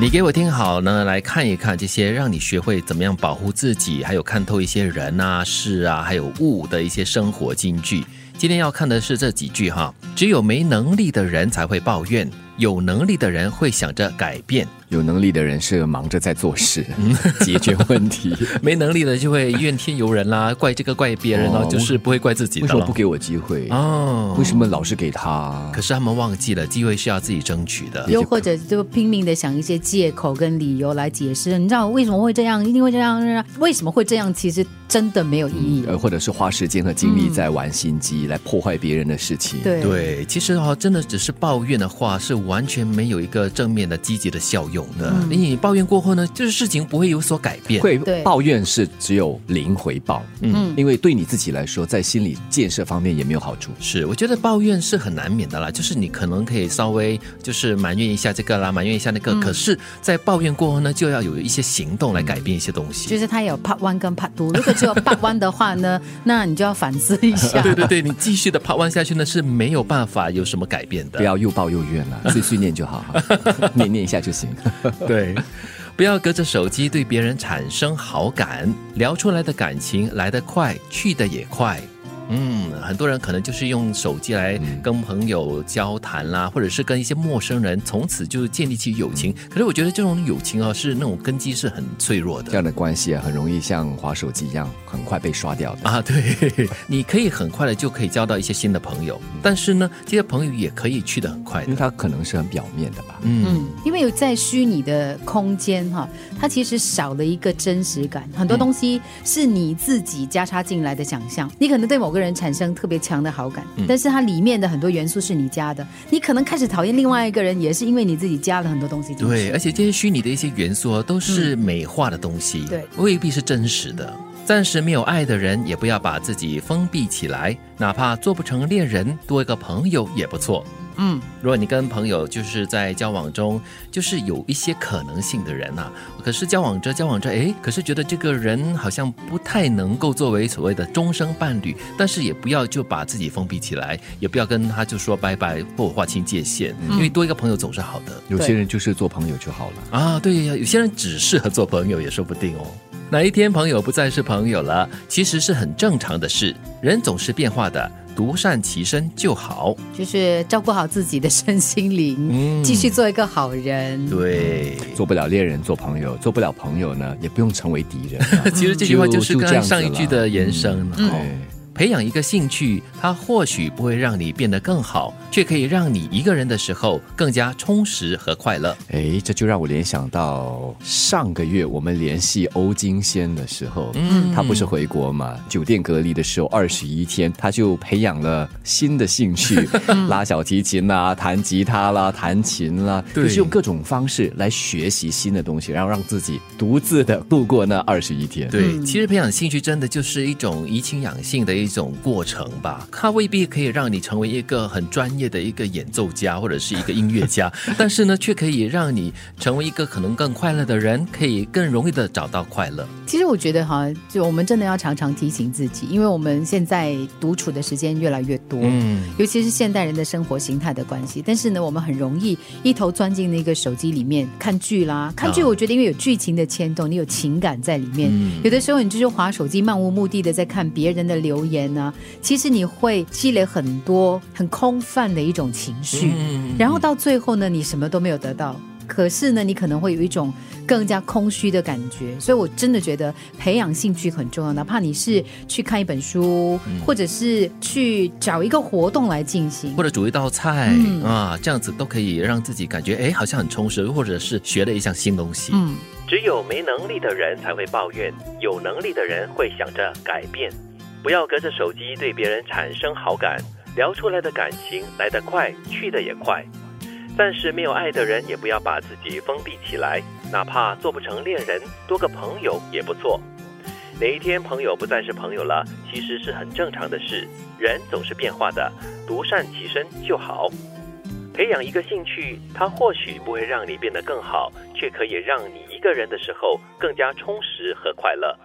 你给我听好呢，来看一看这些让你学会怎么样保护自己，还有看透一些人啊、事啊，还有物的一些生活金句。今天要看的是这几句哈，只有没能力的人才会抱怨，有能力的人会想着改变。有能力的人是忙着在做事，解决问题；没能力的就会怨天尤人啦，怪这个怪别人哦，就是不会怪自己。为什么不给我机会哦？为什么老是给他？可是他们忘记了，机会是要自己争取的。又或者就拼命的想一些借口跟理由来解释，你知道为什么会这样？一定会这样？为什么会这样？其实真的没有意义。呃，或者是花时间和精力在玩心机，来破坏别人的事情。对对，其实哈，真的只是抱怨的话，是完全没有一个正面的、积极的效用的。你。抱怨过后呢，就是事情不会有所改变。会抱怨是只有零回报，嗯，因为对你自己来说，在心理建设方面也没有好处。是，我觉得抱怨是很难免的啦，就是你可能可以稍微就是埋怨一下这个啦，埋怨一下那个。可是，在抱怨过后呢，就要有一些行动来改变一些东西。就是他有 part one 跟 part two，如果只有 part one 的话呢，那你就要反思一下。对对对，你继续的 part one 下去呢，是没有办法有什么改变的。不要又抱又怨了，碎碎念就好，念念一下就行。对。不要隔着手机对别人产生好感，聊出来的感情来得快，去得也快。嗯，很多人可能就是用手机来跟朋友交谈啦，或者是跟一些陌生人从此就建立起友情。可是我觉得这种友情啊，是那种根基是很脆弱的。这样的关系啊，很容易像滑手机一样，很快被刷掉的啊。对，你可以很快的就可以交到一些新的朋友，但是呢，这些朋友也可以去的很快，因为他可能是很表面的吧。嗯，因为有在虚拟的空间哈，它其实少了一个真实感，很多东西是你自己加插进来的想象，你可能对某个。人产生特别强的好感，但是它里面的很多元素是你加的，你可能开始讨厌另外一个人，也是因为你自己加了很多东西。对，而且这些虚拟的一些元素都是美化的东西，对，未必是真实的。暂时没有爱的人，也不要把自己封闭起来，哪怕做不成恋人，多一个朋友也不错。嗯，如果你跟朋友就是在交往中，就是有一些可能性的人呐，可是交往着交往着，哎，可是觉得这个人好像不太能够作为所谓的终生伴侣，但是也不要就把自己封闭起来，也不要跟他就说拜拜或划清界限，因为多一个朋友总是好的。有些人就是做朋友就好了啊，对呀，有些人只适合做朋友也说不定哦。哪一天朋友不再是朋友了，其实是很正常的事，人总是变化的。独善其身就好，就是照顾好自己的身心灵，继续做一个好人。对，做不了恋人做朋友，做不了朋友呢，也不用成为敌人。其实这句话就是跟上一句的延伸。对。培养一个兴趣，它或许不会让你变得更好，却可以让你一个人的时候更加充实和快乐。哎，这就让我联想到上个月我们联系欧金仙的时候，嗯，他不是回国嘛？酒店隔离的时候二十一天，他就培养了新的兴趣，拉小提琴啦，弹吉他啦，弹琴啦，就是用各种方式来学习新的东西，然后让自己独自的度过那二十一天。对，其实培养兴趣真的就是一种怡情养性的一。一种过程吧，它未必可以让你成为一个很专业的一个演奏家或者是一个音乐家，但是呢，却可以让你成为一个可能更快乐的人，可以更容易的找到快乐。其实我觉得哈，就我们真的要常常提醒自己，因为我们现在独处的时间越来越多，嗯，尤其是现代人的生活形态的关系，但是呢，我们很容易一头钻进那个手机里面看剧啦，看剧，我觉得因为有剧情的牵动，你有情感在里面，有的时候你就是划手机，漫无目的的在看别人的留言。呢，其实你会积累很多很空泛的一种情绪，然后到最后呢，你什么都没有得到。可是呢，你可能会有一种更加空虚的感觉。所以我真的觉得培养兴趣很重要，哪怕你是去看一本书，或者是去找一个活动来进行，或者煮一道菜啊，这样子都可以让自己感觉哎，好像很充实，或者是学了一项新东西。嗯，只有没能力的人才会抱怨，有能力的人会想着改变。不要隔着手机对别人产生好感，聊出来的感情来得快，去的也快。暂时没有爱的人，也不要把自己封闭起来，哪怕做不成恋人，多个朋友也不错。哪一天朋友不再是朋友了，其实是很正常的事，人总是变化的，独善其身就好。培养一个兴趣，它或许不会让你变得更好，却可以让你一个人的时候更加充实和快乐。